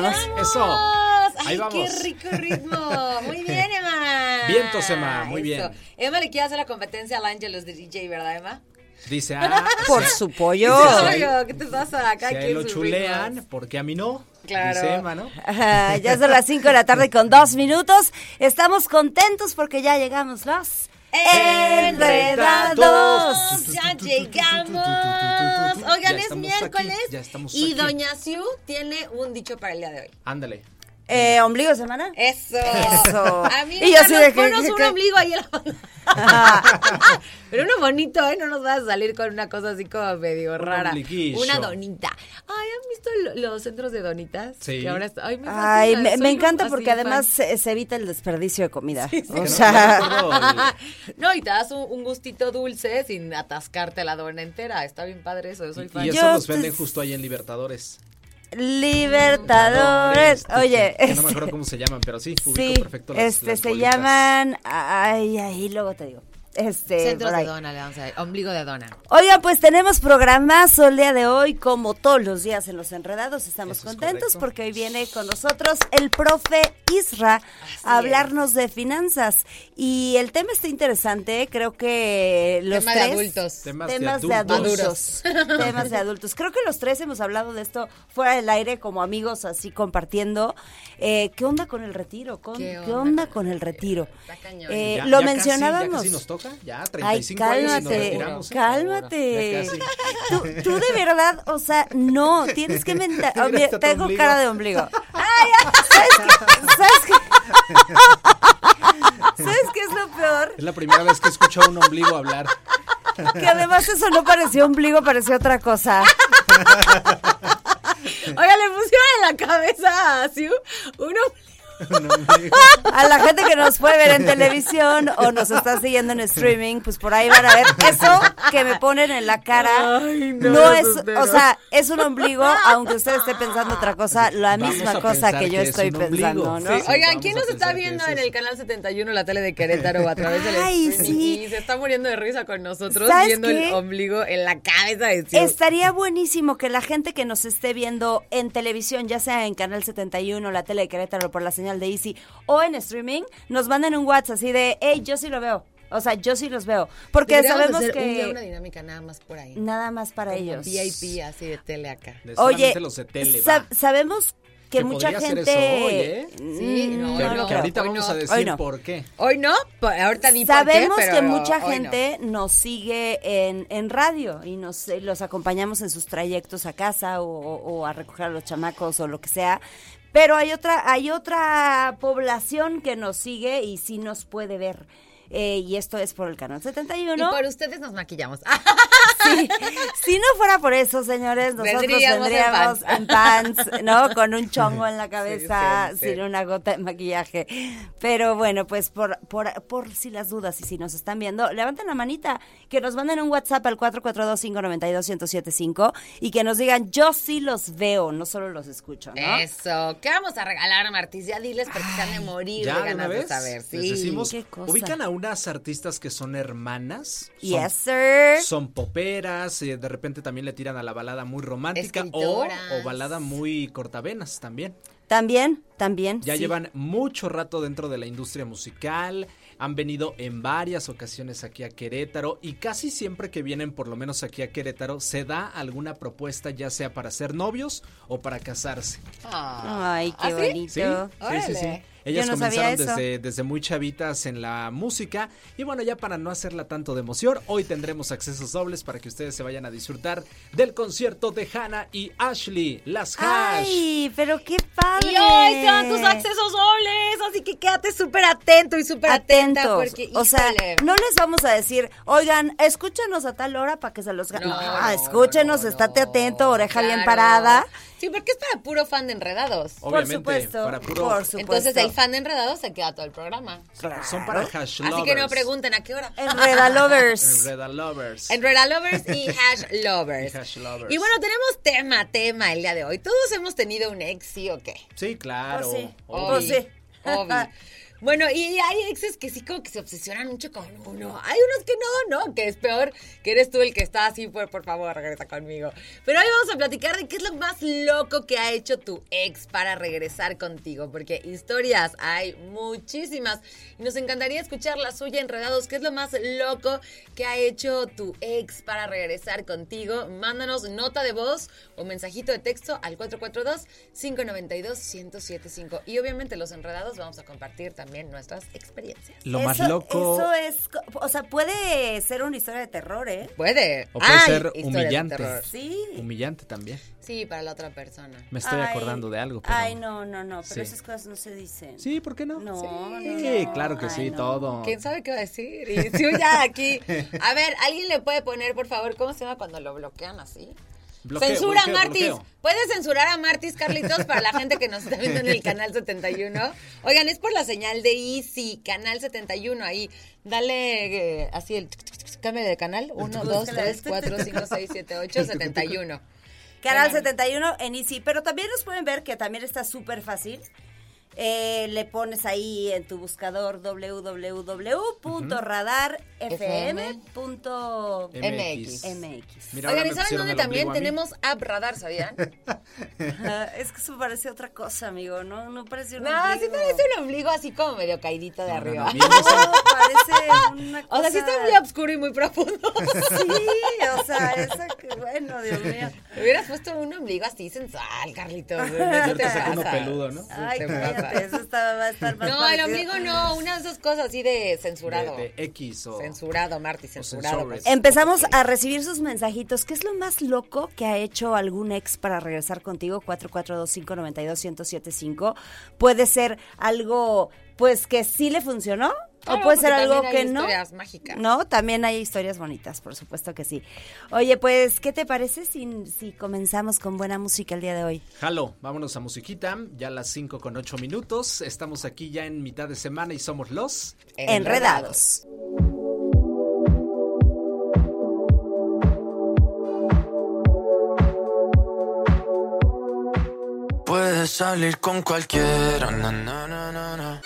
Estamos. Eso. Ay, Ahí vamos. qué rico ritmo. Muy bien, Emma. Vientos, Emma, muy bien. Emma le quiere hacer la competencia al Ángelos de DJ, ¿verdad, Emma? Dice, ah, Por su pollo. Obvio, ¿qué te pasa? Acá si él lo chulean, ritmos. porque a mí no. Claro. Dice Emma, ¿no? Ya son las 5 de la tarde con dos minutos. Estamos contentos porque ya llegamos los enredados. Ya llegamos. Oigan, Ya es miércoles aquí, y aquí. Doña Siu tiene un dicho para el día de hoy. Ándale. Eh, ¿Ombligo de semana? Eso. Eso. Amiga, Y yo así de que- ponos que- un que- ombligo ahí en la. Pero uno bonito, ¿eh? No nos vas a salir con una cosa así como medio rara. ombliguillo. Una donita. Ay, ¿han visto lo- los centros de donitas? Sí. Que ahora está- Ay, me, Ay, fascina, me, me soy encanta porque además se, se evita el desperdicio de comida. O no- sea, no y te das un, un gustito dulce sin atascarte la dona entera. Está bien padre eso, yo soy fan. Y eso Yo los venden justo ahí en Libertadores. Libertadores. Oye, Que no me este- acuerdo cómo se llaman, pero sí, sí, perfecto las, este las se bolitas. llaman, ay, ahí luego te digo. Este, Centros de dona, le vamos a decir. Ombligo de dona. Oigan, pues tenemos programazo el día de hoy, como todos los días en Los Enredados. Estamos Eso contentos porque hoy viene con nosotros el profe Isra a hablarnos de finanzas. Y el tema está interesante, creo que los Tema de tres... adultos. Temas de Temas de adultos. adultos. Temas de adultos. Creo que los tres hemos hablado de esto fuera del aire como amigos, así compartiendo. Eh, ¿Qué onda con el retiro? ¿Con- ¿Qué ¿Qué, onda con el retiro? Está cañón. Eh, Ya- lo ya casi- mencionábamos. ya casi nos toca, ya Ay, 35 años y nos cálmate, retiramos. cálmate. Tú, tú de verdad, o sea, no, tienes que mentar. Oh, mira, tengo ombligo. cara de ombligo. Ay, ¿sabes qué? ¿Sabes qué? ¿Sabes qué es lo peor? Es la primera vez que escucho a un ombligo hablar. Que además eso no pareció ombligo, pareció otra cosa. Oiga, le pusieron en la cabeza a Siu Un ombligo. A la gente que nos puede ver en televisión o nos está siguiendo en streaming, pues por ahí van a ver eso que me ponen en la cara. Ay, no, no, es, o sea, es un ombligo, aunque usted esté pensando otra cosa, la Vamos misma cosa que yo que estoy pensando, ¿no? Sí. Oigan, ¿quién nos está viendo es en el canal 71, la tele de Querétaro, a través del Ay, sí. Y se está muriendo de risa con nosotros ¿Sabes viendo el ombligo en la cabeza de Siu. Estaría buenísimo que la gente que nos esté viendo en televisión, ya sea en Canal 71, la tele de Querétaro por la señal de Easy o en streaming, nos manden un WhatsApp así de, hey, yo sí lo veo. O sea, yo sí los veo. Porque Deberíamos sabemos hacer un día que una dinámica nada más por ahí. nada más para Como ellos. VIP así de tele acá. De Oye, solamente los de tele, sa- va. sabemos que, Que mucha gente... eso hoy, ¿eh? Sí, Mm, no, Que, no, que ahorita hoy vamos no. a Hoy decir no. por qué. Hoy no, pues ahorita di por qué, Sabemos pero que mucha hoy no. gente nos sigue en, en radio y nos eh, los acompañamos en sus trayectos a casa o, o- o a recoger a los chamacos o lo que sea. Pero hay otra, hay otra población que nos sigue y sí nos puede ver. Eh, y esto es por el canal 71. Y por ustedes nos maquillamos. Sí. Si no fuera por eso, señores, nosotros Vendríamos vendríamos, en en, pants. ¿no? Con un chongo en la cabeza, Sí, sí, sí. sin una gota de maquillaje. Pero bueno, pues por, por, por si las dudas y si nos están viendo, levanten la manita, que nos manden un WhatsApp al 442-592-1075 y que nos digan, yo sí los veo, no solo los escucho, ¿no? Eso. ¿Qué vamos a regalar, Martis? Ya diles porque han de morir Ya de ganas una de saber. Sí. les decimos, Qué cosa. ubican a unas artistas que son hermanas. Son, Yes, sir. son poperas, eh, de repente también le tiran a la balada muy romántica o, balada muy cortavenas también. También, también. Ya sí. llevan mucho rato dentro de la industria musical, han venido en varias ocasiones aquí a Querétaro y casi siempre que vienen por lo menos aquí a Querétaro se da alguna propuesta ya sea para ser novios o para casarse. Ah. Ay, qué ¿Ah, bonito. Sí, sí, sí. Ellas no comenzaron desde, desde muy chavitas en la música. Y bueno, ya para no hacerla tanto de emoción, hoy tendremos accesos dobles para que ustedes se vayan a disfrutar del concierto de Hannah y Ashley, las Hash. Ay, pero qué padre. Y hoy te dan tus accesos dobles, así que quédate súper atento y súper atenta porque, o sea, no les vamos a decir, oigan, escúchenos a tal hora para que se los gane. No, No, no, escúchenos, no, estate no, atento, oreja bien parada. Sí, porque es para puro fan de enredados. Obviamente, por supuesto, para puro- por supuesto. Entonces el fan de enredados se queda todo el programa. Son para Hash Lovers. Así que no pregunten a qué hora. Enreda lovers. Enreda Lovers. Enreda Lovers y Hash Lovers. Y Hash Lovers. Y bueno, tenemos tema, tema el día de hoy. Todos hemos tenido un ex, ¿sí o qué? Sí, claro. Pues sí. Obvio. Sí. Obvio. Bueno, y hay exes que sí como que se obsesionan mucho con uno. Hay unos que no, no, que es peor que eres tú el que está así, por, por favor, regresa conmigo. Pero hoy vamos a platicar de qué es lo más loco que ha hecho tu ex para regresar contigo, porque historias hay muchísimas y nos encantaría escuchar la suya enredados. ¿Qué es lo más loco que ha hecho tu ex para regresar contigo? Mándanos nota de voz o mensajito de texto al 442-592-1075. Y obviamente los enredados vamos a compartir también nuestras experiencias. Lo más loco. Eso es, o sea, puede ser una historia de terror, ¿eh? Puede. O puede Ay, ser humillante. Sí. Humillante también. Sí, para la otra persona. Me estoy Ay, acordando de algo. Pero... Ay, no, no, no, pero Sí. esas cosas no se dicen. Sí, ¿por qué no? No, sí, no. claro que Ay, sí, no. todo. ¿Quién sabe qué va a decir? Y si ya aquí. A ver, ¿alguien le puede poner, por favor, cómo se llama cuando lo bloquean así? Bloqueo, Censura, bloqueo, Martis. bloqueo. ¿Puedes censurar a Martis, Carlitos, para la gente que nos está viendo en el canal 71? Oigan, es por la señal de Easy, canal 71, ahí. Dale eh, así el... Cámbiale de canal. 1, 2, 3, 4, 5, 6, 7, 8, 71. Canal Oigan. 71 en Easy, pero también nos pueden ver que también está súper fácil. Eh, le pones ahí en tu buscador www.radarfm.mx. Oigan, ¿y saben dónde también tenemos App Radar, sabían? Ah, es que eso parece otra cosa, amigo. No, no parece un No, sí ombligo. parece un ombligo así como medio caidito de No, no, arriba. no, bien, o sea, No, parece una cosa... O sea, sí está muy oscuro y muy profundo. Sí, o sea, esa que bueno, Dios mío. Me hubieras puesto un ombligo así sensual, Carlitos. Yo te saco uno peludo, ¿no? Ay, eso está, va a estar más No, el ombligo no, una de esas cosas así de censurado. De, de X o... Censurado, Marty, censurado. pues. Empezamos a recibir sus mensajitos. ¿Qué es lo más loco que ha hecho algún ex para regresar contigo? 442-592-1075. Puede ser algo, pues, que sí le funcionó. Claro, o puede ser algo también hay que no. historias mágicas. No, también hay historias bonitas, por supuesto que sí. Oye, pues, ¿qué te parece si, si comenzamos con buena música el día de hoy? Jalo, vámonos a musiquita, ya a las 5 con 8 minutos. Estamos aquí ya en mitad de semana y somos los... Enredados. Puedes salir con cualquiera, na, na, na,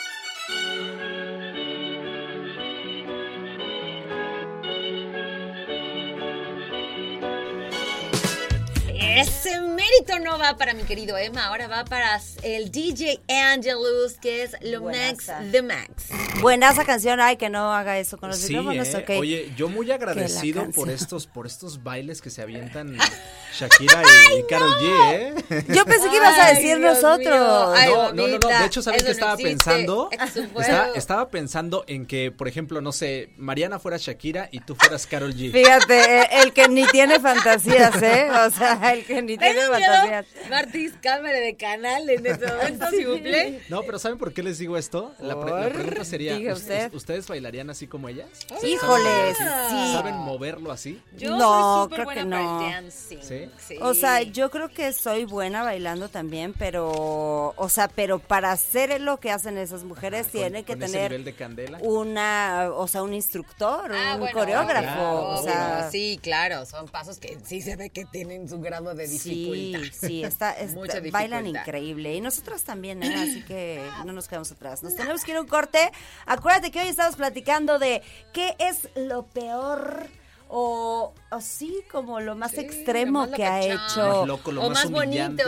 Ese mérito no va para mi querido Emma, ahora va para el DJ Angelus, que es lo Max Buenaza. the Max. Buena esa canción, ay, que no haga eso con los Sí, micrófonos, ¿eh? ok. Oye, yo muy agradecido por estos, por estos bailes que se avientan Shakira y, Karol G, ¿eh? Yo pensé que ibas a decir Dios nosotros. Ay, no, no, no, no. De hecho, ¿sabes qué estaba existe. pensando? Estaba, pensando en que, por ejemplo, no sé, Mariana fuera Shakira y tú fueras Karol G. Fíjate, eh, el que ni tiene fantasías, ¿eh? O sea, el que ni tiene ¿Tengo fantasías. Martis, cámara de canal en este momento, si cumple. No, pero ¿saben por qué les digo esto? La, pre- la Por, pregunta sería, diga ¿us- usted. ¿ustedes bailarían así como ellas? Híjoles, sí. ¿Saben moverlo así? Yo No, soy súper creo buena que para no. el dancing. ¿Sí? O sea, yo creo que soy buena bailando también, pero, o sea, pero para hacer lo que hacen esas mujeres tiene que con ese tener nivel de candela. una, o sea, un instructor, Ah, un bueno, coreógrafo, claro, o obvio, sea, sí, claro, son pasos que sí se ve que tienen su grado de Sí, dificultad. sí, está, está- Mucha bailan increíble. Y nosotros también, ¿eh? así que no nos quedamos atrás. Nos tenemos que ir a un corte. Acuérdate que hoy estamos platicando de qué es lo peor o, o sí, como lo más Sí, extremo lo más que ha hecho. Más loco, lo o más más bonito.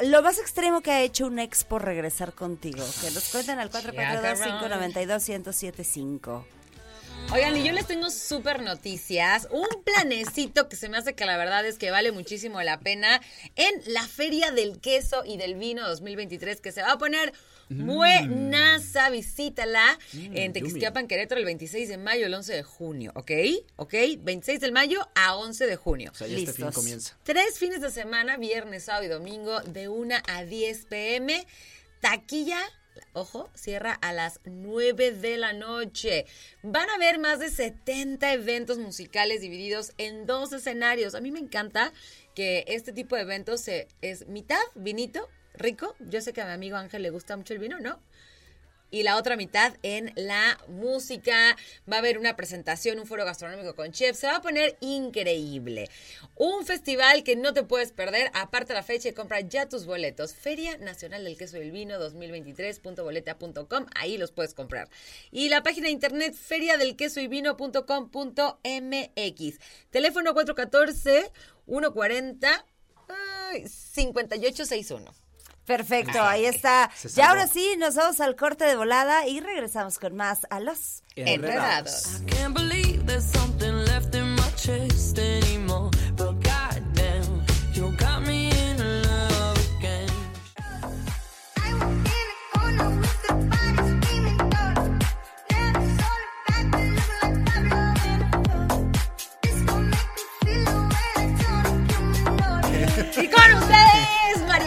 Lo más extremo que ha hecho un ex por regresar contigo. Que nos cuenten al 442-592-1075. Oigan, y yo les tengo súper noticias. Un planecito que se me hace que la verdad es que vale muchísimo la pena en la Feria del Queso y del Vino 2023, que se va a poner Buenaza, visítala Mm, en Tequisquiapan, Querétaro, el 26 de mayo, el 11 de junio, ¿ok? ¿Ok? 26 del mayo a 11 de junio. O sea, ya este fin comienza. Tres fines de semana, viernes, sábado y domingo, de 1 a 10 pm. Taquilla, ojo, cierra a las 9 de la noche. Van a haber más de 70 eventos musicales divididos en dos escenarios. A mí me encanta que este tipo de eventos se, es mitad vinito, rico. Yo sé que a mi amigo Ángel le gusta mucho el vino, ¿no? y la otra mitad en la música. Va a haber una presentación, un foro gastronómico con chefs. Se va a poner increíble. Un festival que no te puedes perder. Aparte la fecha y compra ya tus boletos. Feria Nacional del Queso y el Vino 2023.boleta.com. Ahí los puedes comprar. Y la página de internet feriadelquesoyvino.com.mx. Teléfono 414 140 ay, 5861. Perfecto, ahí está. Se Y salvó. ahora sí, nos vamos al corte de volada y regresamos con más a los Enredados. Can't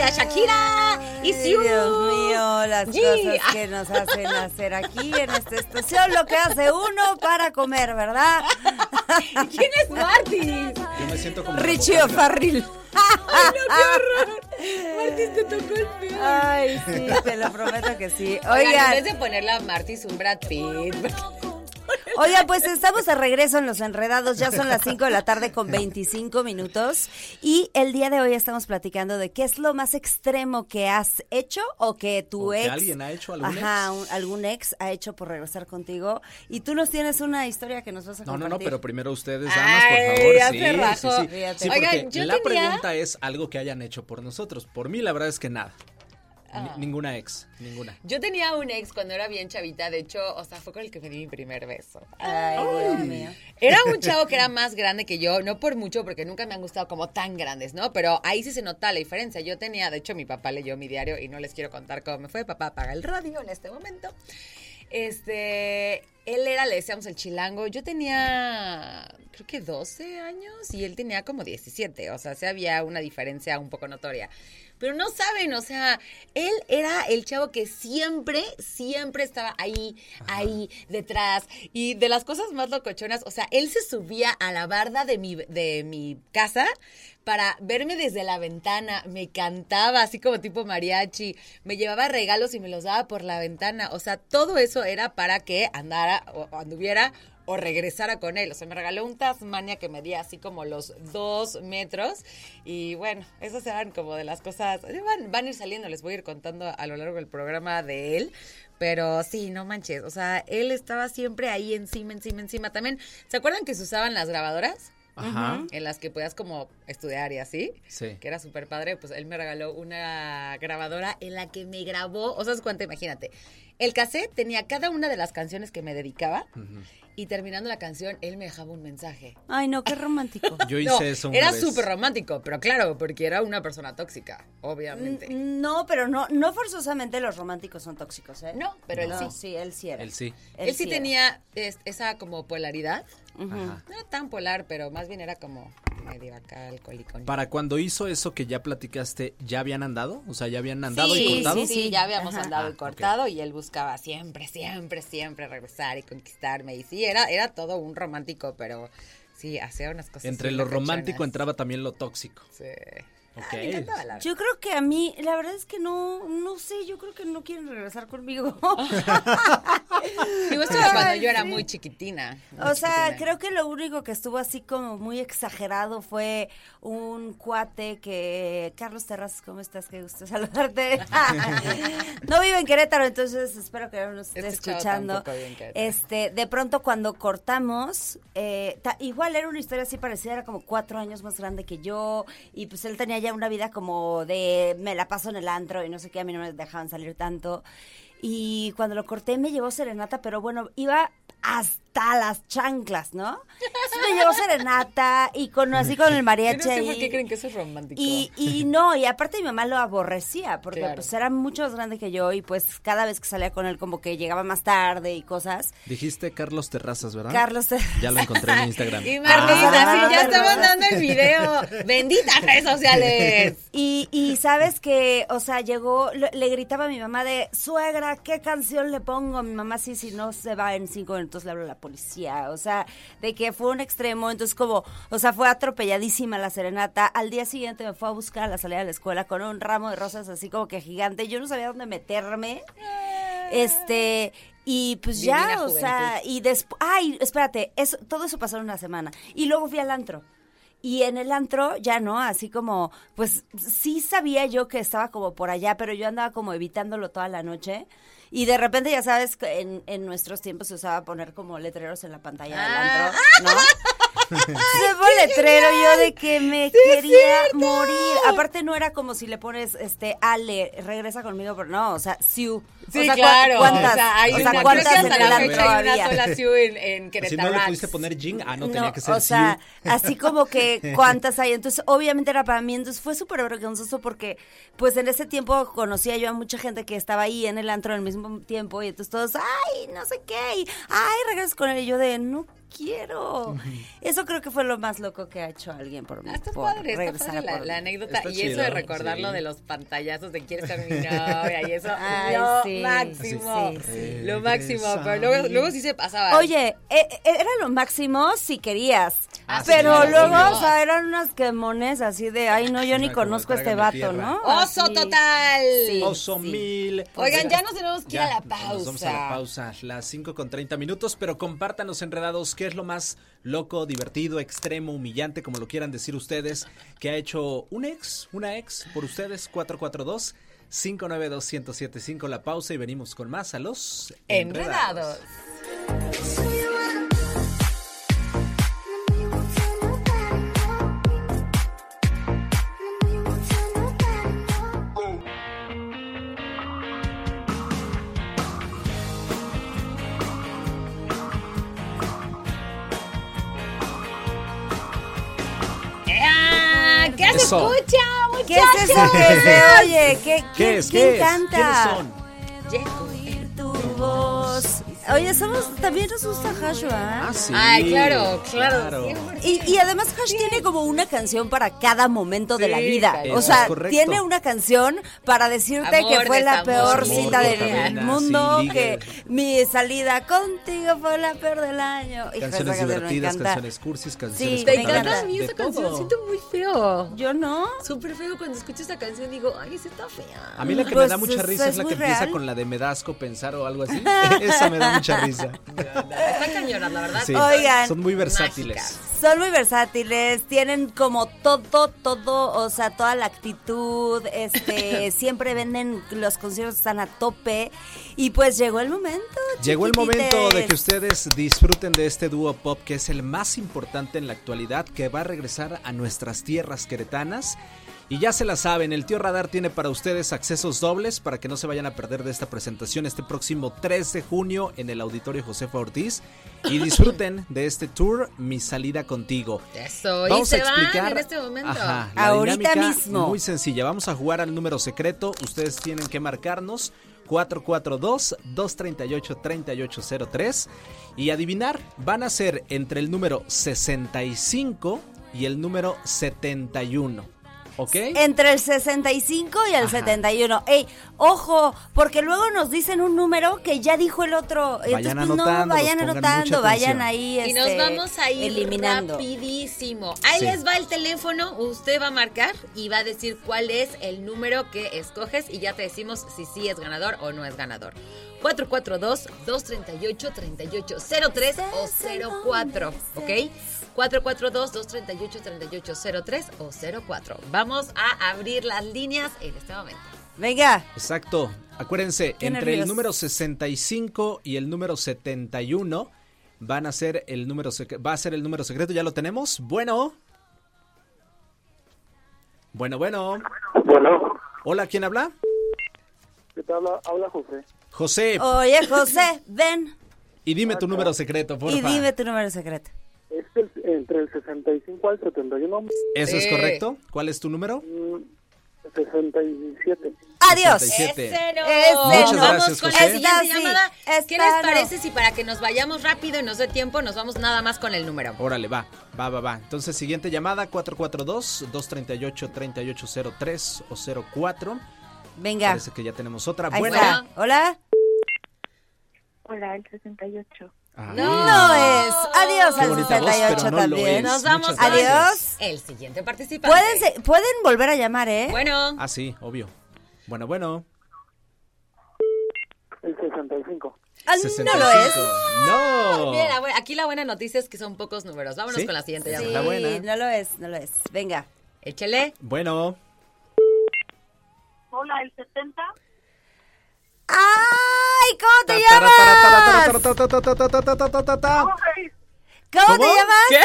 Shakira y Ay, Siu. Dios mío, las cosas que nos hacen hacer aquí en esta estación, lo que hace uno para comer, ¿verdad? ¿Quién es Martis? Yo me siento como Richie. O'Farrill. Martis te tocó el pie. Ay, sí, te lo prometo que sí. Oigan, en vez de ponerle a Martis un Brad Pitt. Oigan, pues estamos de regreso en Los Enredados, ya son las 5 de la tarde con 25 minutos y el día de hoy estamos platicando de qué es lo más extremo que has hecho o que tu O que ex... alguien ha hecho, algún Ajá, ex. un- algún ex ha hecho por regresar contigo y tú nos tienes una historia que nos vas a No, compartir. no, no, pero primero ustedes, damas, por favor. sí, sí, sí. Fíjate. Sí, Oigan, porque yo la tenía- pregunta es algo que hayan hecho por nosotros. Por mí, la verdad es que nada. Ah. ninguna ex, ninguna. Yo tenía un ex cuando era bien chavita, de hecho, o sea, fue con el que me di mi primer beso. Ay, Dios mío. Era un chavo que era más grande que yo, no por mucho, porque nunca me han gustado como tan grandes, ¿no? Pero ahí sí se nota la diferencia. Yo tenía, de hecho, mi papá leyó mi diario y no les quiero contar cómo me fue. Papá apaga el radio en este momento. Este, él era, le decíamos el chilango. Yo tenía, creo que 12 años y él tenía como 17. O sea, sí había una diferencia un poco notoria. Pero no saben, o sea, él era el chavo que siempre, siempre estaba ahí, ahí, detrás. Y de las cosas más locochonas, o sea, él se subía a la barda de mi, de mi casa para verme desde la ventana, me cantaba así como tipo mariachi, me llevaba regalos y me los daba por la ventana. O sea, todo eso era para que andara o o anduviera o regresara con él. O sea, me regaló un Tasmania que medía así como los dos metros. Y bueno, esas eran como de las cosas. Van, van a ir saliendo, les voy a ir contando a lo largo del programa de él. Pero sí, no manches. O sea, él estaba siempre ahí encima, encima, encima. También, ¿se acuerdan que se usaban las grabadoras? Ajá. En las que podías como estudiar y así. Sí. Que era súper padre. Pues él me regaló una grabadora en la que me grabó. O sea, es cuenta, imagínate. El cassette tenía cada una de las canciones que me dedicaba. Y terminando la canción, él me dejaba un mensaje. Ay, no, qué romántico. Yo hice No, eso una era súper romántico, pero claro, porque era una persona tóxica, obviamente. Mm, No, pero no, no forzosamente los románticos son tóxicos, ¿eh? No, pero él sí. Sí, él sí era. Él sí. Él, sí tenía es- esa como polaridad. Ajá. No era tan polar, pero más bien era como medio acá alcohólico. Para cuando hizo eso que ya platicaste, ¿ya habían andado? O sea, ¿ya habían andado y cortado? sí, sí, ya habíamos Ajá. andado Ah, y ok. cortado y él buscaba siempre, siempre, siempre regresar y conquistarme. Y sí, era, era todo un romántico, pero sí, hacía unas cosas. Entre lo romántico entraba también lo tóxico. Sí. Ok. Ah, me encantaba, la verdad. Yo creo que a mí, la verdad es que no, no sé, yo creo que no quieren regresar conmigo. Digo, esto era cuando yo era muy chiquitina. muy O sea, chiquitina. creo que lo único que estuvo así como muy exagerado fue un cuate que... Carlos Terrazas, ¿cómo estás? Qué gusto saludarte. no vive en Querétaro, entonces espero que no nos esté Este escuchando. Este, de pronto cuando cortamos, eh, ta- igual era una historia así parecida, era como cuatro años más grande que yo, y pues él tenía ya una vida como de me la paso en el antro y no sé qué, a mí no me dejaban salir tanto. Y cuando lo corté me llevó serenata, pero bueno, iba hasta las chanclas, ¿no? Entonces me llegó serenata y con así con el Yo no mariachi sé ahí. por qué creen que eso es romántico. Y, y no, y aparte mi mamá lo aborrecía, porque Claro. pues era mucho más grande que yo y pues cada vez que salía con él como que llegaba más tarde y cosas. Dijiste Carlos Terrazas, ¿verdad? Carlos Ya lo encontré en Instagram. Y Ah, Marlita, sí, ya ah, estamos ah. dando el video. Benditas redes sociales. Y, y sabes que, o sea, llegó, le, le gritaba a mi mamá de, suegra, ¿qué canción le pongo? Mi mamá, sí, si no se va en cinco minutos, le hablo a la policía. O sea, de que fue un extremo, entonces como, o sea, fue atropelladísima la serenata. Al día siguiente me fue a buscar a la salida de la escuela con un ramo de rosas así como que gigante. Yo no sabía dónde meterme. Este, y pues Divina ya, o sea, y después, ay, espérate, eso, todo eso pasó en una semana. Y luego fui al antro. Y en el antro ya no, así como, pues sí sabía yo que estaba como por allá, pero yo andaba como evitándolo toda la noche. Y de repente, ya sabes, que en, en nuestros tiempos se usaba poner como letreros en la pantalla del Ah. antro, ¿no? Se fue el letrero yo de que me quería morir. Aparte no era como si le pones, este, Ale, regresa conmigo, pero no, o sea, Siu. Sí, o sea, ¿cu- claro. ¿Cuántas? o sea, hay o sea, una, ¿cuántas creo que en hasta la fecha hay una sola Siu en, en Si Querétaro. no le pudiste poner Jing, ah, no, No, tenía que ser o sea, Siu. así como que cuántas hay. Entonces, obviamente era para mí. Entonces, fue súper vergonzoso porque, pues, en ese tiempo conocía yo a mucha gente que estaba ahí en el antro al mismo tiempo. Y entonces todos, ay, no sé qué. Y, ay, regresas con él. Y yo de, no quiero. Eso creo que fue lo más loco que ha hecho alguien por mí. Ah, está por padre, está padre la, por la mí. anécdota. Está y eso de recordarlo sí. de los pantallazos de quieres ser mi novia y eso. Ay, lo sí. máximo. Sí, sí. Lo máximo. Pero luego, luego sí se pasaba. Oye, eh, eh, era lo máximo si querías. Ah, pero luego, o sea, eran unas quemones así de, ay, no, yo ni conozco a este vato, tierra. ¿no? ¡Oso Así. total! Sí. Oso sí. mil. Oigan, ya nos tenemos que ir a la pausa. Nos vamos a la pausa, las 5 con 30 minutos, pero compártanos enredados qué es lo más loco, divertido, extremo, humillante, como lo quieran decir ustedes, que ha hecho un ex, una ex por ustedes, 442 592 1075 la pausa y venimos con más a los Enredados. So Eso. escucha, ¿Qué es eso que se oye? ¿Qué, ¿Qué quién- es? quién ¿Qué es? canta? ¿Quiénes son? Oye, somos, también nos gusta Hash, ¿verdad? Ah, sí. Ay, claro, claro. Y, y además Hash tiene como una canción para cada momento de la vida. O sea, tiene una canción para decirte Amor, que fue la peor amor, cita del mundo, sí, que mi salida contigo fue la peor del año. Esa Canciones divertidas, canciones cursis, canciones Sí, Me encanta a mí esa canción. todo. Siento muy feo. Yo no. Súper feo cuando escucho esta canción. Digo, ay, esa está fea. A mí la que Pues, me da mucha risa es, es la que empieza real. con la de me da asco pensar o algo así. Esa me da mucha risa. La verdad. Sí, Oigan. son muy versátiles. Mágicas. Son muy versátiles, tienen como todo, todo, o sea, toda la actitud, este, siempre venden, los conciertos están a tope y pues llegó el momento. Llegó el momento de que ustedes disfruten de este dúo pop que es el más importante en la actualidad, que va a regresar a nuestras tierras queretanas. Y ya se la saben, el tío Radar tiene para ustedes accesos dobles para que no se vayan a perder de esta presentación este próximo 3 de junio en el Auditorio Josefa Ortiz. Y disfruten de este tour, Mi Salida Contigo. Eso. y Vamos se a explicar van en este momento. Ajá, la Ahorita dinámica mismo. Muy sencilla. Vamos a jugar al número secreto. Ustedes tienen que marcarnos 442-238-3803 y adivinar. Van a ser entre el número 65 y el número 71. ¿Ok? Entre el 65 y el Ajá. 71. Ey, ojo, porque luego nos dicen un número que ya dijo el otro. Vayan Entonces, pues, no, anotando, vayan anotando, vayan ahí Y nos este, vamos a ir eliminando. rapidísimo. Ahí Sí. les va el teléfono, usted va a marcar y va a decir cuál es el número que escoges y ya te decimos si sí es ganador o no es ganador. 442-238-3803 o 04, ¿ok? 442-238-3803 o 04. Vamos a abrir las líneas en este momento. Venga, Exacto. Acuérdense, Qué entre el número 65 y el número 71 van a ser el número va a ser el número secreto, ya lo tenemos. Bueno. Bueno, bueno. Bueno, Hola, ¿quién habla? ¿qué tal? Habla, habla José. José. oye José, ven. Y dime tu número secreto, porfa. Y dime tu número secreto. Es el- entre el 65 al 71. ¿Eso es Sí. correcto? ¿Cuál es tu número? mm, 67. Adiós. 67. Ese no. Ese Vamos no. gracias, con José. la siguiente sí, llamada. ¿Qué les no. parece si para que nos vayamos rápido y nos dé tiempo, nos vamos nada más con el número? Órale, va, va, va, va. Entonces, siguiente llamada, 442-238-3803 o 04. Venga. Parece que ya tenemos otra. Ahí Bueno. está. Hola. Hola, el 68. Ah, No es. Adiós Qué al bonita voz, 68 pero no también. Nos vamos gracias. el siguiente participante. Pueden, pueden volver a llamar, ¿eh? Bueno, Ah, sí, obvio. Bueno, bueno. El 65. Ah, no 65. lo es. No. bien, la aquí la buena noticia es que son pocos números. Vámonos ¿Sí? con la siguiente Sí, llamada. La buena. no lo es, no lo es. Venga. Échele. Bueno. Hola, el 70. ¡Ay! ¿Cómo te llamas? ¿Cómo te llamas? ¿Qué?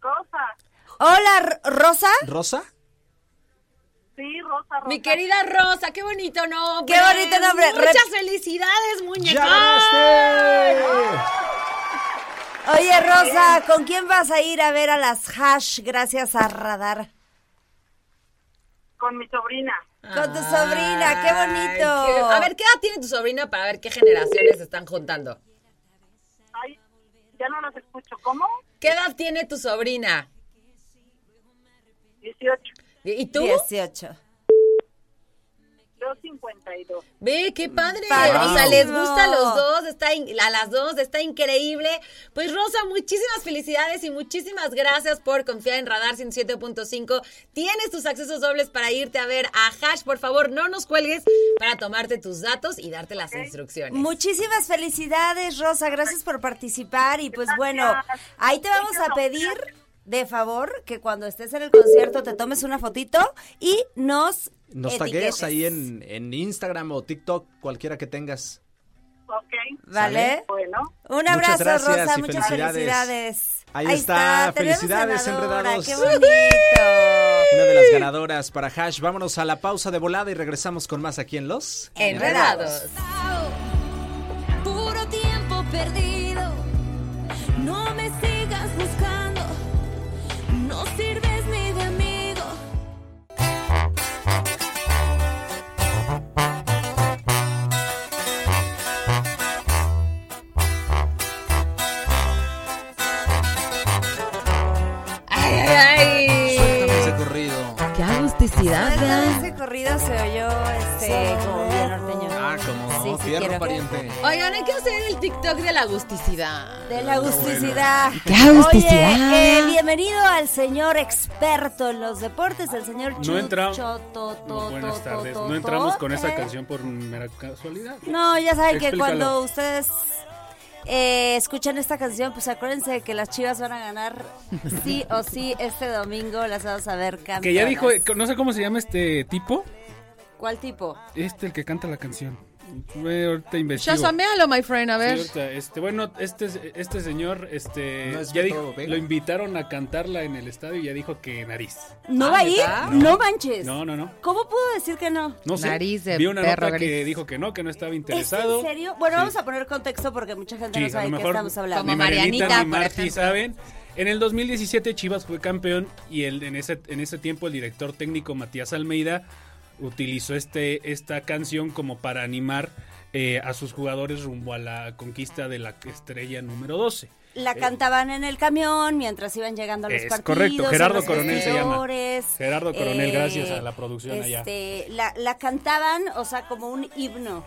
Rosa. Hola, ¿Rosa? ¿Rosa? Sí, Rosa, Rosa. Mi querida Rosa, qué bonito nombre. Qué bonito nombre. Muchas Re... felicidades, muñeca. Oye, Rosa, ¿con quién vas a ir a ver a las hash gracias a Radar? Con mi sobrina. Con tu sobrina, qué bonito. Ay, qué- A ver, ¿qué edad tiene tu sobrina para ver qué generaciones se están juntando? Ay, ya no las escucho. ¿Cómo? ¿Qué edad tiene tu sobrina? 18. ¿Y tú? 18. Yo 52. Ve, qué padre. O sea, les gusta a los dos, está in- a las dos, está increíble. Pues Rosa, muchísimas felicidades y muchísimas gracias por confiar en Radar 107.5. Tienes tus accesos dobles para irte a ver a Hash. Por favor, no nos cuelgues para tomarte tus datos y darte las instrucciones. Muchísimas felicidades, Rosa. Gracias por participar. Y pues bueno, ahí te vamos a pedir de favor que cuando estés en el concierto te tomes una fotito y nos Nos etiquetes. tagues ahí en, en Instagram o TikTok, cualquiera que tengas. Ok. ¿Vale? Bueno. Un Muchas abrazo, gracias Rosa. y Muchas felicidades. felicidades. Ahí está, felicidades, enredados. Qué bonito. Una de las ganadoras para Hash. Vámonos a la pausa de volada y regresamos con más aquí en Los Enredados. Puro tiempo perdido. Fierro quiero. pariente. Oigan, hay que hacer el TikTok de la agusticidad. De la agusticidad. ¡Qué agusticidad! Oye, eh, bienvenido al señor experto en los deportes, el señor No entra- buenas tardes. No entramos con esa ¿eh? canción por mera casualidad. No, ya saben que cuando ustedes eh, escuchan esta canción, pues acuérdense que las chivas van a ganar sí o sí este domingo. Las vamos a ver campeonas. Que ya dijo, no sé cómo se llama este tipo. ¿Cuál tipo? Este, el que canta la canción. Ahorita investigo. Shazamealo, my friend, a Sí, ver. ahorita, este, bueno, este, este señor, este, ¿No es ya dijo, Vega? lo invitaron a cantarla en el estadio y ya dijo que nariz. ¿No Ah, va a ir? ¿neta? No, manches. No, no, no. ¿Cómo pudo decir que no? No sé. Nariz de Vi una perro nota que gris. dijo que no, que no estaba ¿Es interesado. en serio? Bueno, Sí. vamos a poner contexto porque mucha gente no Sí, a sabe de qué estamos hablando. Como ni Marianita ni ejemplo. saben. En el 2017 Chivas fue campeón y el, en, ese, en ese tiempo el director técnico Matías Almeida utilizó este, esta canción como para animar eh, a sus jugadores rumbo a la conquista de la estrella número 12. La cantaban en el camión mientras iban llegando a los Es partidos. correcto, Gerardo Coronel se llama. Gerardo Coronel, gracias a la producción allá. este, La, la cantaban, o sea, como un himno.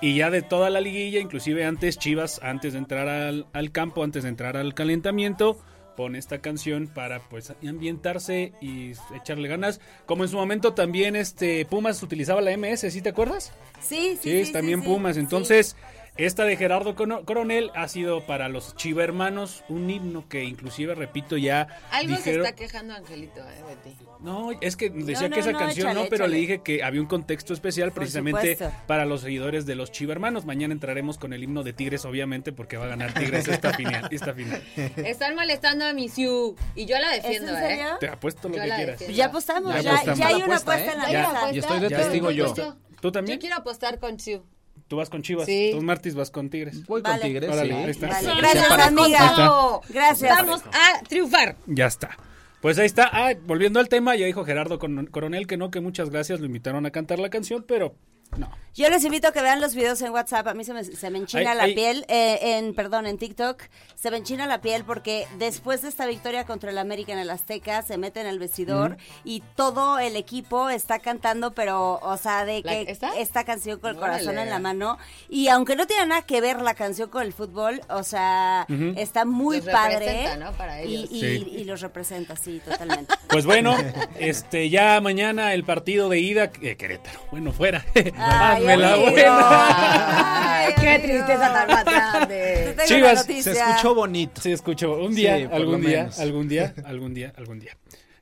Y ya de toda la liguilla, inclusive antes Chivas, antes de entrar al, al campo, antes de entrar al calentamiento, pone esta canción para pues ambientarse y echarle ganas. Como en su momento también este Pumas utilizaba la MS, ¿sí te acuerdas? Sí, sí, Sí, sí. también sí, Pumas. sí. Esta de Gerardo Coronel ha sido para los Chiva hermanos un himno que inclusive, repito, ya Algo dijeron... se está quejando Angelito, eh, de ti. No, es que decía no, que esa no, canción échale, no, pero le dije que había un contexto especial Por precisamente supuesto. para los seguidores de los Chiva hermanos. Mañana entraremos con el himno de Tigres, obviamente, porque va a ganar Tigres esta final. Esta final. Están molestando a mi Siu. Y yo la ¿Es en defiendo, serio? ¿eh? Te apuesto lo Yo que quieras. defiendo. Ya apostamos, Ya ya, apostamos. ya hay una Apuesta, apuesta ¿eh? en la Ya. mesa. Y estoy de testigo yo. ¿Tú también? Yo quiero apostar con Siu. Tú vas con Chivas, Sí. tú Martis vas con Tigres. Voy Vale. con Tigres, Órale, sí. ahí está. Vale, Se gracias, amiga. Gracias. Vamos a triunfar. Ya está. Pues ahí está. Ah, volviendo al tema, ya dijo Gerardo Con- Coronel que no, que muchas gracias, lo invitaron a cantar la canción, pero no. Yo les invito a que vean los videos en WhatsApp. A mí se me, se me enchina Ay, la ay. piel. eh, en, perdón, en TikTok. Se me enchina la piel porque después de esta victoria contra el América en el Azteca, se mete en el vestidor y todo el equipo está cantando, pero, o sea, de ¿La- que esta? esta canción con el Órale. corazón en la mano. Y aunque no tiene nada que ver la canción con el fútbol, o sea, está muy Los padre. representa, ¿no? Para y, ellos. y- Sí. y los representa, sí, totalmente. Pues bueno, este ya mañana el partido de ida eh, Querétaro. Bueno, fuera. Ay, Hazme la buena. Ay, qué tristeza tan más grande. Chivas, Se escuchó bonito. Se escuchó un día, Sí, por algún día, menos. algún día, algún día, algún día.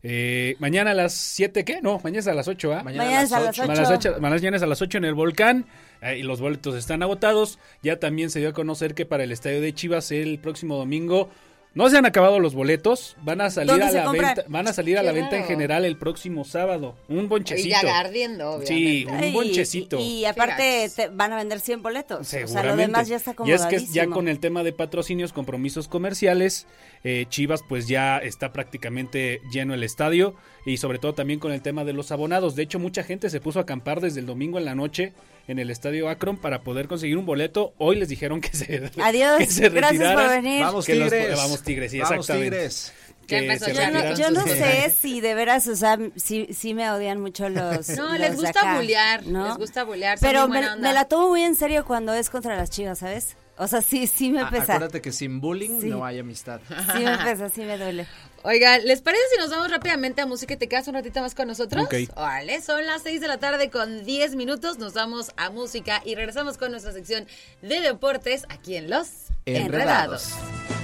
Eh, mañana a las 7, ¿qué? No, mañana es a las 8, ¿ah? Mañana es a las Mañana a las ocho- mañana es a las 8 en el volcán eh, y los boletos están agotados. Ya también se dio a conocer que para el estadio de Chivas el próximo domingo no se han acabado los boletos, van a salir ¿Dónde a la compran? venta, van a salir a la venta en general el próximo sábado. Un Y bonchecito. ya ardiendo, Sí, un Ay, bonchecito. Y, y aparte te van a vender 100 boletos. O sea, lo Seguramente. demás ya está y es que ya con el tema de patrocinios, compromisos comerciales, eh, Chivas pues ya está prácticamente lleno el estadio y sobre todo también con el tema de los abonados. De hecho, mucha gente se puso a acampar desde el domingo en la noche en el estadio Akron para poder conseguir un boleto. Hoy les dijeron que se, Adiós, que se gracias por venir. Vamos Que los- Tigres. vamos Tigres, sí, Vamos exactamente. Tigres. Que empezó ya. Yo no, yo no sé si de veras, o sea, si, si me odian mucho los. No, los les gusta acá, bullear, ¿no? les gusta bullear, son Pero me, me la tomo muy en serio cuando es contra las chivas, ¿sabes? O sea, sí, sí me Ah, pesa. acuérdate que sin bullying Sí. no hay amistad. Sí me pesa, sí me duele. Oigan, ¿les parece si nos vamos rápidamente a música y te quedas un ratito más con nosotros? Ok. Vale, son las 6 de la tarde con 10 minutos. Nos vamos a música y regresamos con nuestra sección de deportes aquí en Los Enredados. Enredados.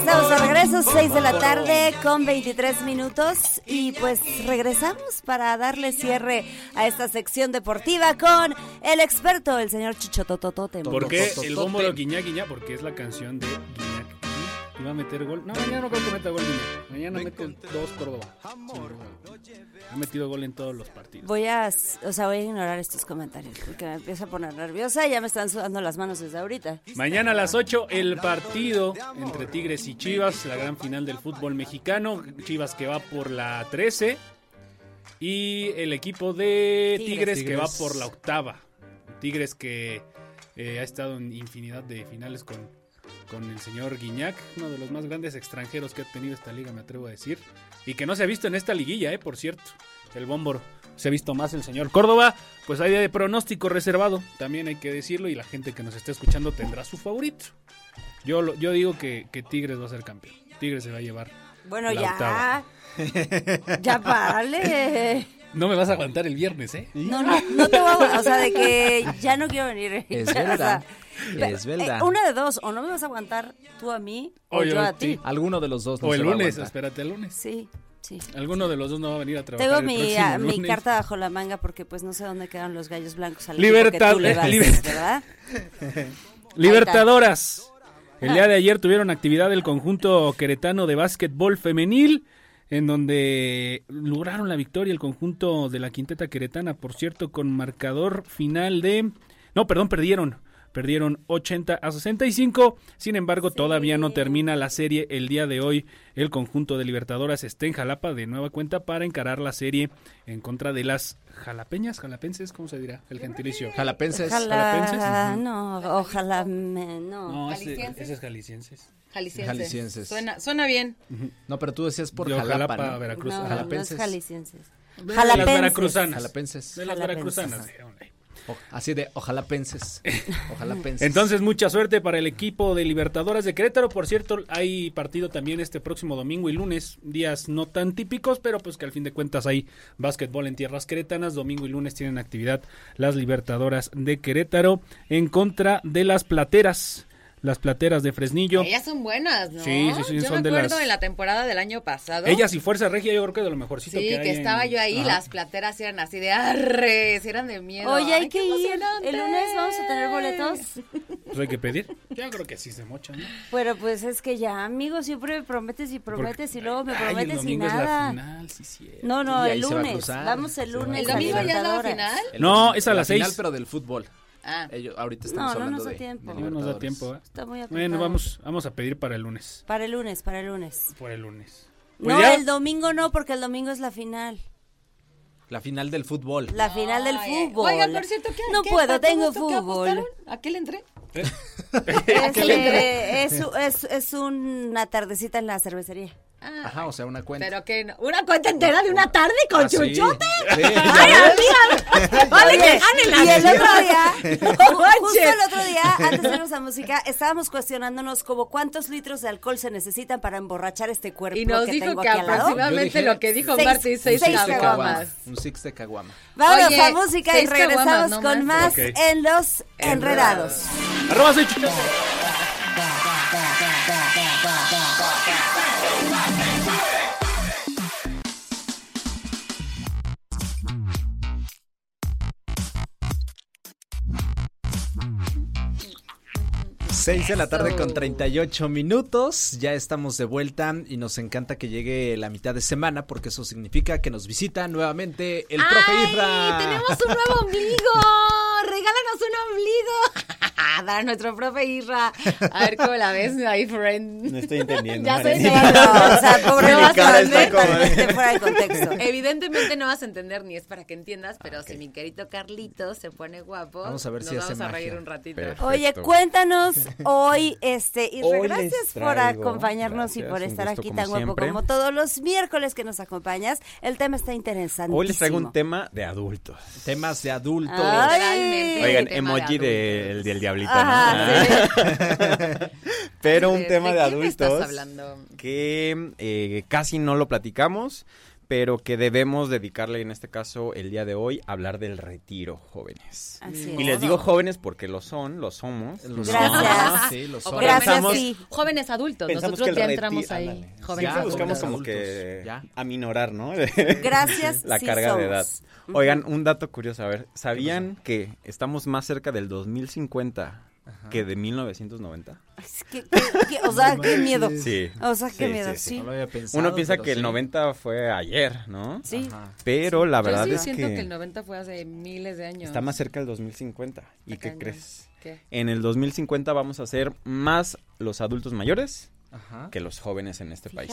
Estamos de regreso, 6 de la tarde con 23 minutos y pues regresamos para darle cierre a esta sección deportiva con el experto, el señor Chicho Tototote. ¿Por qué el bómboro guiña guiña? Porque es la canción de Guiñac. Guiñac. Iba a meter gol. No, mañana no creo que meta gol Guiñac. Mañana mete dos Córdoba. Ha metido gol en todos los partidos. Voy a, o sea, voy a ignorar estos comentarios porque me empieza a poner nerviosa y ya me están sudando las manos desde ahorita. Mañana a las 8 el partido entre Tigres y Chivas, la gran final del fútbol mexicano. Chivas que va por la 13 y el equipo de Tigres. Tigres, que va por la octava. Tigres que eh, ha estado en infinidad de finales con, con el señor Guiñac, uno de los más grandes extranjeros que ha tenido esta liga, me atrevo a decir. Y que no se ha visto en esta liguilla, eh, por cierto. El Bómboro. Se ha visto más el señor Córdoba. Pues hay de pronóstico reservado, también hay que decirlo. Y la gente que nos está escuchando tendrá su favorito. Yo, lo- yo digo que, que Tigres va a ser campeón. Tigres se va a llevar. Bueno, la ya. octava. Ya párale. No me vas a aguantar el viernes, ¿eh? No, no, no te voy a, o sea, de que ya no quiero venir. Es Ya, o sea, verdad, es verdad. eh, una de dos, o no me vas a aguantar tú a mí o, O yo, yo a ti. Alguno de los dos no O se el va a lunes, espérate el lunes. Sí, sí. Alguno de los dos no va a venir a trabajar. Tengo el mi, próximo ah, mi carta bajo la manga porque pues no sé dónde quedan los gallos blancos al Libertad- que tú le vas, liber- ¿verdad? Libertadoras. El día de ayer tuvieron actividad el conjunto queretano de básquetbol femenil, en donde lograron la victoria el conjunto de la quinteta queretana, por cierto, con marcador final de... No, perdón, perdieron. Perdieron 80 a 65. Sin embargo, todavía no termina la serie. El día de hoy, el conjunto de Libertadoras está en Jalapa de nueva cuenta para encarar la serie en contra de las jalapeñas, jalapenses, ¿cómo se dirá? El gentilicio. Jalapenses. Ojalá, jalapenses. no, ojalá, me- no. No, ese, ese es jaliscienses. Jaliscienses. Jaliscienses. Suena, suena bien. No, pero tú decías por De Jalapa, Jalapa, ¿no? Veracruz. no, no jalapenses. es jaliscienses. De las Jalapenses. veracruzanas. Jalapenses. De las Jalapenses. veracruzanas. O- así de ojalá penses. Ojalá penses. Entonces, mucha suerte para el equipo de Libertadoras de Querétaro. Por cierto, hay partido también este próximo domingo y lunes. Días no tan típicos, pero pues que al fin de cuentas hay básquetbol en tierras queretanas. Domingo y lunes tienen actividad las Libertadoras de Querétaro en contra de las Plateras. Las plateras de Fresnillo. Ellas son buenas, ¿no? Sí, sí, sí, Yo son me de acuerdo las- en la temporada del año pasado. Ellas y Fuerza Regia yo creo que de lo mejorcito Sí, que que, hay en- estaba yo ahí, Ajá. las plateras eran así de arres, eran de miedo. Oye, hay Ay, que ir. El lunes vamos a tener boletos. Pues hay que pedir. Yo creo que sí se mochan, ¿no? Pero pues es que ya, amigo, siempre me prometes y prometes y luego me Ay, el prometes y domingo es la nada. final, sí, sí. No, no, Y ahí el lunes. Vamos el lunes. ¿El domingo ya es la final? El- No, es a las la final, seis. pero del fútbol. Ah, Ellos, ahorita No, estamos no hablando nos da de, tiempo. de No nos da tiempo, ¿eh? Está muy Bueno, vamos, vamos a pedir para el lunes. Para el lunes, para el lunes. Por el lunes. Pues no, ya. el domingo no, porque el domingo es la final. La final del fútbol. La final del fútbol. Oiga, por cierto, ¿qué? No qué? puedo, ¿Para tengo todo esto qué fútbol. apostaron? ¿A qué le entré? Este, es, es, es una tardecita en la cervecería. Ah, Ajá, o sea, una cuenta. pero que no- una cuenta entera de una tarde con Ah, chuchote. Sí, Ay, amiga. Vale, que Y el otro día, justo el otro día, antes de irnos a música, estábamos cuestionándonos como cuántos litros de alcohol se necesitan para emborrachar este cuerpo Y nos que dijo tengo que aquí aproximadamente dije lo que dijo seis- Martín, seis, seis caguamas. Un six de caguama. Vámonos Oye, a música y caguamas, regresamos no con más. en Los Enredados. Arroba soy Chuchote. Seis de la tarde con Eso. 38 minutos. Ya estamos de vuelta y nos encanta que llegue la mitad de semana porque eso significa que nos visita nuevamente el profe ¡Ay! Isra. Tenemos un nuevo ombligo. Regálanos un ombligo. Para nuestro profe Isra. A ver cómo la ves, my friend. No estoy entendiendo. Ya Marianita. no, No, o sea, pobre No vas a entender. totalmente fuera de contexto. Evidentemente no vas a entender ni es para que entiendas, pero si mi querido Carlito se pone guapo, Vamos a ver nos si hace vamos a magia. reír un ratito. Perfecto. Oye, cuéntanos hoy, este, Hoy les gracias por acompañarnos y por estar gusto aquí como tan guapo siempre. como todos los miércoles que nos acompañas. El tema está interesante. Hoy les traigo un tema de adultos. Temas de adultos. Ay. Oigan, tema emoji de del, del diablito, Ajá, ¿no? Pero un ¿De- tema de estás adultos hablando? que eh, casi no lo platicamos, pero que debemos dedicarle en este caso el día de hoy a hablar del retiro, jóvenes. Así Y es. les digo jóvenes porque lo son, lo somos. Los Gracias. somos, Sí, Gracias, sí. jóvenes adultos. Pensamos Nosotros que ya entramos ahí. ándale. Jóvenes Ya adultos. buscamos como adultos, que ya. aminorar, ¿no? Gracias, La sí carga de edad. Oigan, un dato curioso, a ver, ¿sabían que estamos más cerca del 2050 que de 1990? Es que- que- que- o sea, qué miedo. Sí. O sea, qué Sí, miedo, sí, sí. No lo había pensado, Uno piensa que el sí. 90 fue ayer, ¿no? Sí. Ajá. Pero la Yo verdad sí es siento que, que... el 90 fue hace miles de años. está más cerca del 2050. ¿Y qué crees? ¿Qué? En el 2050 vamos a ser más los adultos mayores Ajá. que los jóvenes en este país.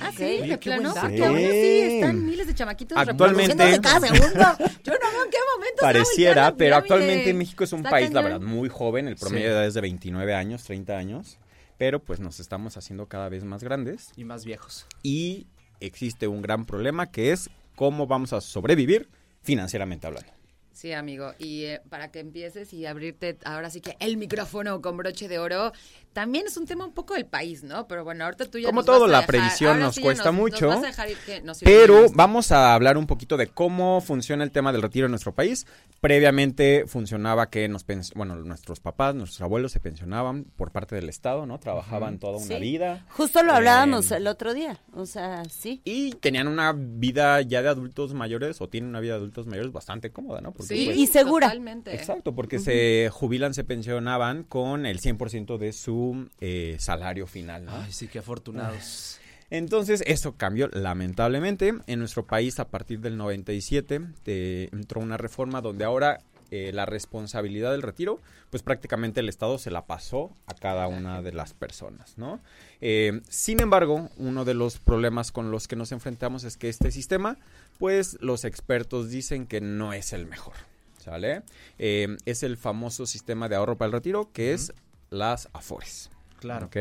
Ah, sí, Oye, de plano. Porque aún así Sí. están miles de chamaquitos Actualmente- reproduciéndose cada segundo. Yo no veo en qué momento Pareciera, pero pirámide. actualmente México es un Está país, la verdad, muy joven. El promedio Sí. de edad es de 29 años, 30 años. Pero pues nos estamos haciendo cada vez más grandes. Y más viejos. Y existe un gran problema que es cómo vamos a sobrevivir financieramente hablando. Sí, amigo. Y eh, para que empieces y abrirte ahora sí que el micrófono con broche de oro, también es un tema un poco del país, ¿no? Pero bueno, ahorita tú ya Como nos todo, vas a la dejar- previsión ahora nos sí cuesta nos- mucho, Nos vas a dejar ir que nos Pero vamos a hablar un poquito de cómo funciona el tema del retiro en nuestro país. Previamente funcionaba que nos pens- bueno, nuestros papás, nuestros abuelos se pensionaban por parte del Estado, ¿no? Trabajaban toda una Sí. vida. Justo lo Eh, hablábamos el otro día. O sea, sí. Y tenían una vida ya de adultos mayores, o tienen una vida de adultos mayores bastante cómoda, ¿no? Porque, Sí, pues, Y segura. Totalmente. Exacto, porque se jubilan, se pensionaban con el 100% de su eh, salario final, ¿no? Ay, sí, qué afortunados. Entonces, eso cambió lamentablemente. En nuestro país, a partir del 97, eh, entró una reforma donde ahora eh, la responsabilidad del retiro, pues prácticamente el Estado se la pasó a cada una de las personas, ¿no? Eh, sin embargo, uno de los problemas con los que nos enfrentamos es que este sistema, pues los expertos dicen que no es el mejor, ¿sale? Eh, es el famoso sistema de ahorro para el retiro, que es las AFORES. Claro. ¿ok?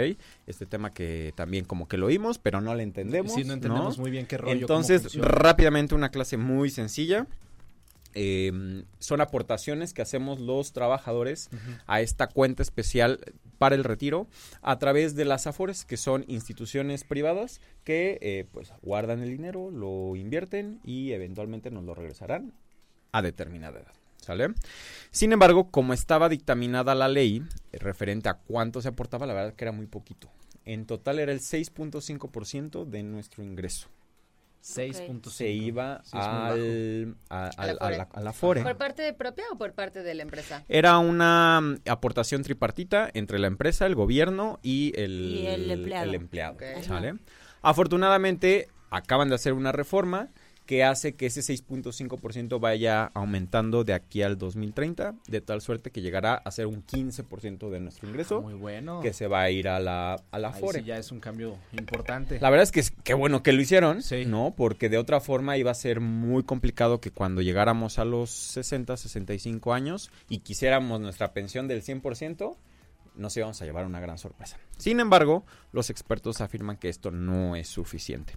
Este tema que también como que lo oímos, pero no le entendemos. Sí, no entendemos muy bien qué rollo, Entonces, rápidamente una clase muy sencilla. Eh, son aportaciones que hacemos los trabajadores a esta cuenta especial para el retiro a través de las AFORES, que son instituciones privadas que eh, pues guardan el dinero, lo invierten y eventualmente nos lo regresarán a determinada edad. ¿Sale? Sin embargo, como estaba dictaminada la ley, referente a cuánto se aportaba, la verdad que era muy poquito. En total era el 6.5% de nuestro ingreso. 6.5. Se iba Sí, al, a, A la al- a Afore. la, a la Afore. ¿Por parte de propia o por parte de la empresa? Era una mm, aportación tripartita entre la empresa, el gobierno y el, Y el empleado. el empleado, Ok. ¿sale? Afortunadamente, acaban de hacer una reforma que hace que ese 6.5% vaya aumentando de aquí al 2030, de tal suerte que llegará a ser un 15% de nuestro ingreso, Muy bueno. que se va a ir a la, a la Ahí Afore. sí ya es un cambio importante. La verdad es que es- qué bueno que lo hicieron, Sí. ¿no? Porque de otra forma iba a ser muy complicado que cuando llegáramos a los 60, 65 años y quisiéramos nuestra pensión del 100%, nos íbamos a llevar una gran sorpresa. Sin embargo, los expertos afirman que esto no es suficiente.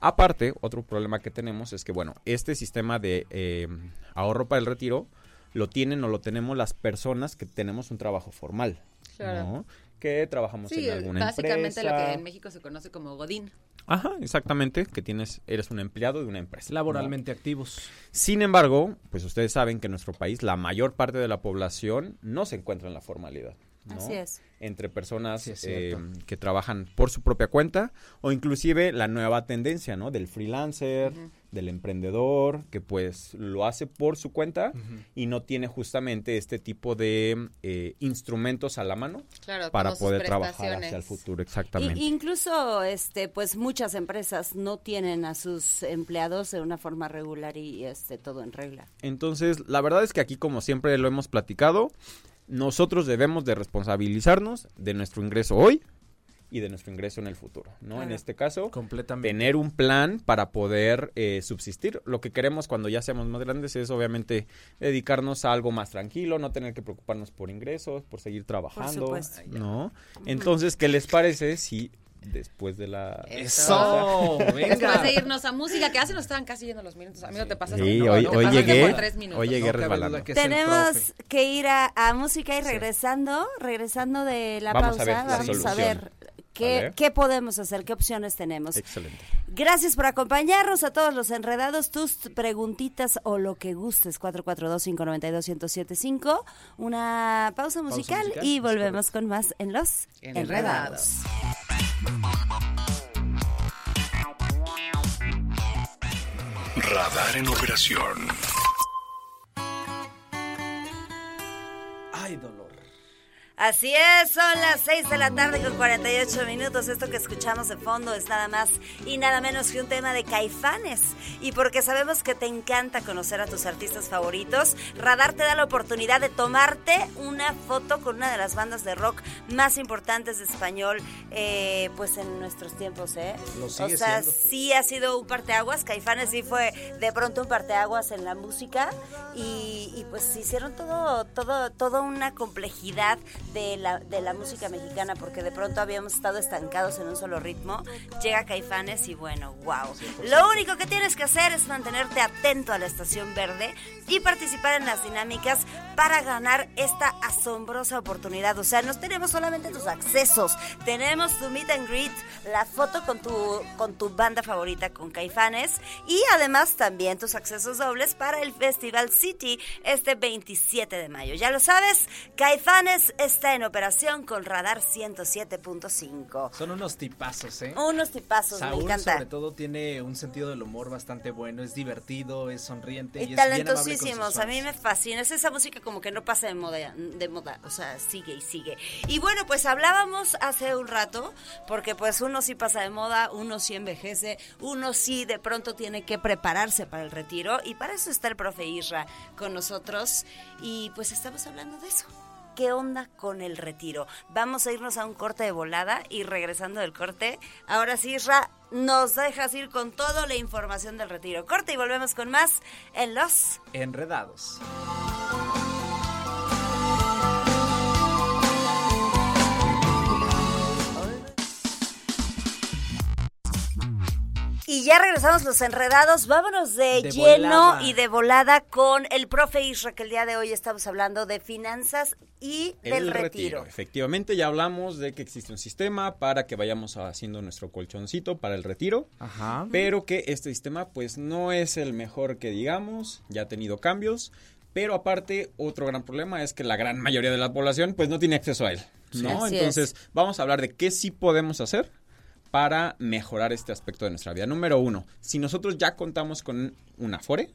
Aparte, otro problema que tenemos es que, bueno, este sistema de eh, ahorro para el retiro lo tienen o lo tenemos las personas que tenemos un trabajo formal, Claro. ¿no? Que trabajamos Sí, en alguna básicamente lo empresa. que en México se conoce como Godín. Ajá, exactamente, que tienes, eres un empleado de una empresa. ¿no? Laboralmente activos. Sin embargo, pues ustedes saben que en nuestro país la mayor parte de la población no se encuentra en la formalidad. ¿No? Así es. Entre personas Sí, es eh, cierto. que trabajan por su propia cuenta o inclusive la nueva tendencia, ¿no? Del freelancer, del emprendedor, que pues lo hace por su cuenta y no tiene justamente este tipo de eh, instrumentos a la mano Claro, para poder trabajar hacia el futuro, Y- exactamente. incluso, este, pues muchas empresas no tienen a sus empleados de una forma regular y este todo en regla. Entonces, la verdad es que aquí, como siempre lo hemos platicado, nosotros debemos de responsabilizarnos de nuestro ingreso hoy y de nuestro ingreso en el futuro, ¿no? En este caso, Completamente. tener un plan para poder eh, subsistir. Lo que queremos cuando ya seamos más grandes es obviamente dedicarnos a algo más tranquilo, no tener que preocuparnos por ingresos, por seguir trabajando. ¿no? Entonces, ¿qué les parece si después de la Eso, venga. Después de irnos a música, que ya se nos estaban casi yendo los minutos. Amigo, te pasaste. Sí, no, hoy, te hoy pasaste llegué, tres minutos. hoy llegué No que Tenemos que ir a, a música y regresando, regresando de la Vamos a pausa, ver la vamos a ver qué, ¿Vale? qué podemos hacer, qué opciones tenemos. Excelente. Gracias por acompañarnos a todos los enredados. Tus preguntitas o lo que gustes. 442-592-1075. Una pausa musical, musical, y volvemos con más en Los Enredados. Enredados. Radar en operación. Ay, dolor. Así es, son las 6 de la tarde con 48 minutos. Esto que escuchamos de fondo es nada más y nada menos que un tema de caifanes. Y porque sabemos que te encanta conocer a tus artistas favoritos, Radar te da la oportunidad de tomarte una foto con una de las bandas de rock más importantes de español, eh, pues en nuestros tiempos, ¿eh? Lo o sigue sea, siendo. sí ha sido un parteaguas. Caifanes sí fue de pronto un parteaguas en la música y, y, pues hicieron todo, todo, toda una complejidad de la, de la música mexicana porque de pronto habíamos estado estancados en un solo ritmo. Llega Caifanes y bueno, wow. Lo único que tienes que hacer es mantenerte atento a la estación verde y participar en las dinámicas para ganar esta asombrosa oportunidad. O sea, no tenemos solamente tus accesos, tenemos tu meet and greet, la foto con tu, con tu banda favorita, con Caifanes, y además también tus accesos dobles para el Festival City este 27 de mayo. Ya lo sabes, Caifanes está en operación con Radar 107.5. Son unos tipazos, ¿eh? Unos tipazos, Saúl, me encanta. sobre todo, tiene un sentido del humor bastante bueno, es divertido, es sonriente y, Y talentosísimos, a mí me fascina. Es esa música como que no pasa de moda, de moda, o sea, sigue y sigue. Y bueno, pues hablábamos hace un rato, porque pues uno sí pasa de moda, uno sí envejece, uno sí de pronto tiene que prepararse para el retiro, y para eso está el profe Isra con nosotros, y pues estamos hablando de eso. ¿Qué onda con el retiro? Vamos a irnos a un corte de volada y regresando del corte, ahora sí, Isra, nos dejas ir con toda la información del retiro. Corte y volvemos con más en los Enredados. Y ya regresamos los enredados, vámonos de, De lleno volada. y de volada con el profe Isra, que el día de hoy estamos hablando de finanzas y del El retiro. Efectivamente, ya hablamos de que existe un sistema para que vayamos haciendo nuestro colchoncito para el retiro, Ajá. pero que este sistema pues no es el mejor que digamos, ya ha tenido cambios, Pero aparte, otro gran problema es que la gran mayoría de la población pues no tiene acceso a él, Sí. ¿no? Así Entonces, es. vamos a hablar de qué sí podemos hacer para mejorar este aspecto de nuestra vida. Número uno, si nosotros ya contamos con un Afore,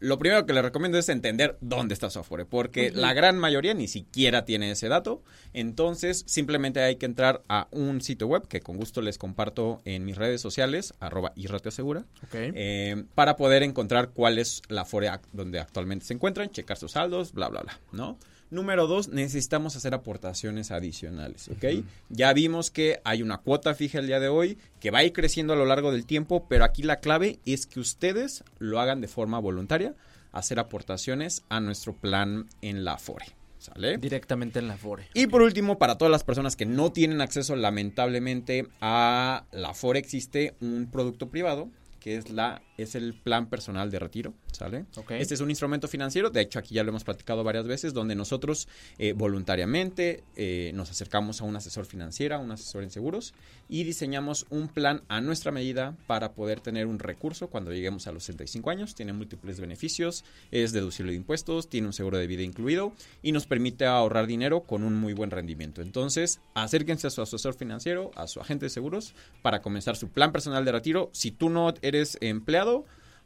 lo primero que les recomiendo es entender dónde está su Afore, porque la gran mayoría ni siquiera tiene ese dato. Entonces, simplemente hay que entrar a un sitio web que con gusto les comparto en mis redes sociales, arroba irrateasegura, Ok. eh, para poder encontrar cuál es la Afore donde actualmente se encuentran, checar sus saldos, bla, bla, bla, ¿no? Número dos, necesitamos hacer aportaciones adicionales, ¿ok? Ya vimos que hay una cuota fija el día de hoy que va a ir creciendo a lo largo del tiempo, pero aquí la clave es que ustedes lo hagan de forma voluntaria, hacer aportaciones a nuestro plan en la Afore, ¿sale? Directamente en la Fore. Y por último, para todas las personas que no tienen acceso lamentablemente a la Afore, existe un producto privado que es la es el plan personal de retiro, ¿sale? Ok. Este es un instrumento financiero, de hecho aquí ya lo hemos platicado varias veces, donde nosotros eh, voluntariamente eh, nos acercamos a un asesor financiero, a un asesor en seguros y diseñamos un plan a nuestra medida para poder tener un recurso cuando lleguemos a los 65 años, tiene múltiples beneficios, es deducible de impuestos, tiene un seguro de vida incluido y nos permite ahorrar dinero con un muy buen rendimiento. Entonces, acérquense a su asesor financiero, a su agente de seguros para comenzar su plan personal de retiro. Si tú no eres empleado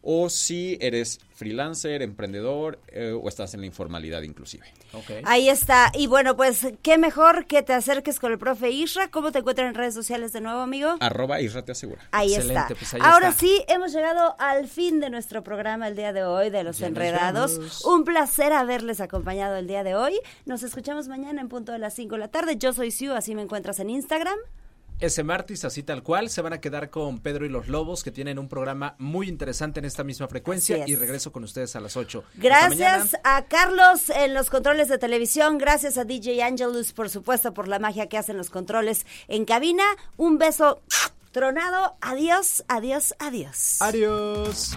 o si eres freelancer, emprendedor eh, o estás en la informalidad inclusive. Ahí está. Y bueno, pues qué mejor que te acerques con el profe Isra. ¿Cómo te encuentran en redes sociales de nuevo, amigo? Arroba Isra te asegura. Ahí Excelente, está. pues ahí Ahora está. sí, hemos llegado al fin de nuestro programa el día de hoy de Los Ya Enredados. Un placer haberles acompañado el día de hoy. Nos escuchamos mañana en punto de las 5 de la tarde. Yo soy Siu, así me encuentras en Instagram. Ese martes, así tal cual, se van a quedar con Pedro y los Lobos, que tienen un programa muy interesante en esta misma frecuencia. Y regreso con ustedes a las 8. Gracias a Carlos en los controles de televisión, gracias a DJ Angelus, por supuesto, por la magia que hacen los controles en cabina. Un beso tronado. Adiós, adiós, adiós. Adiós.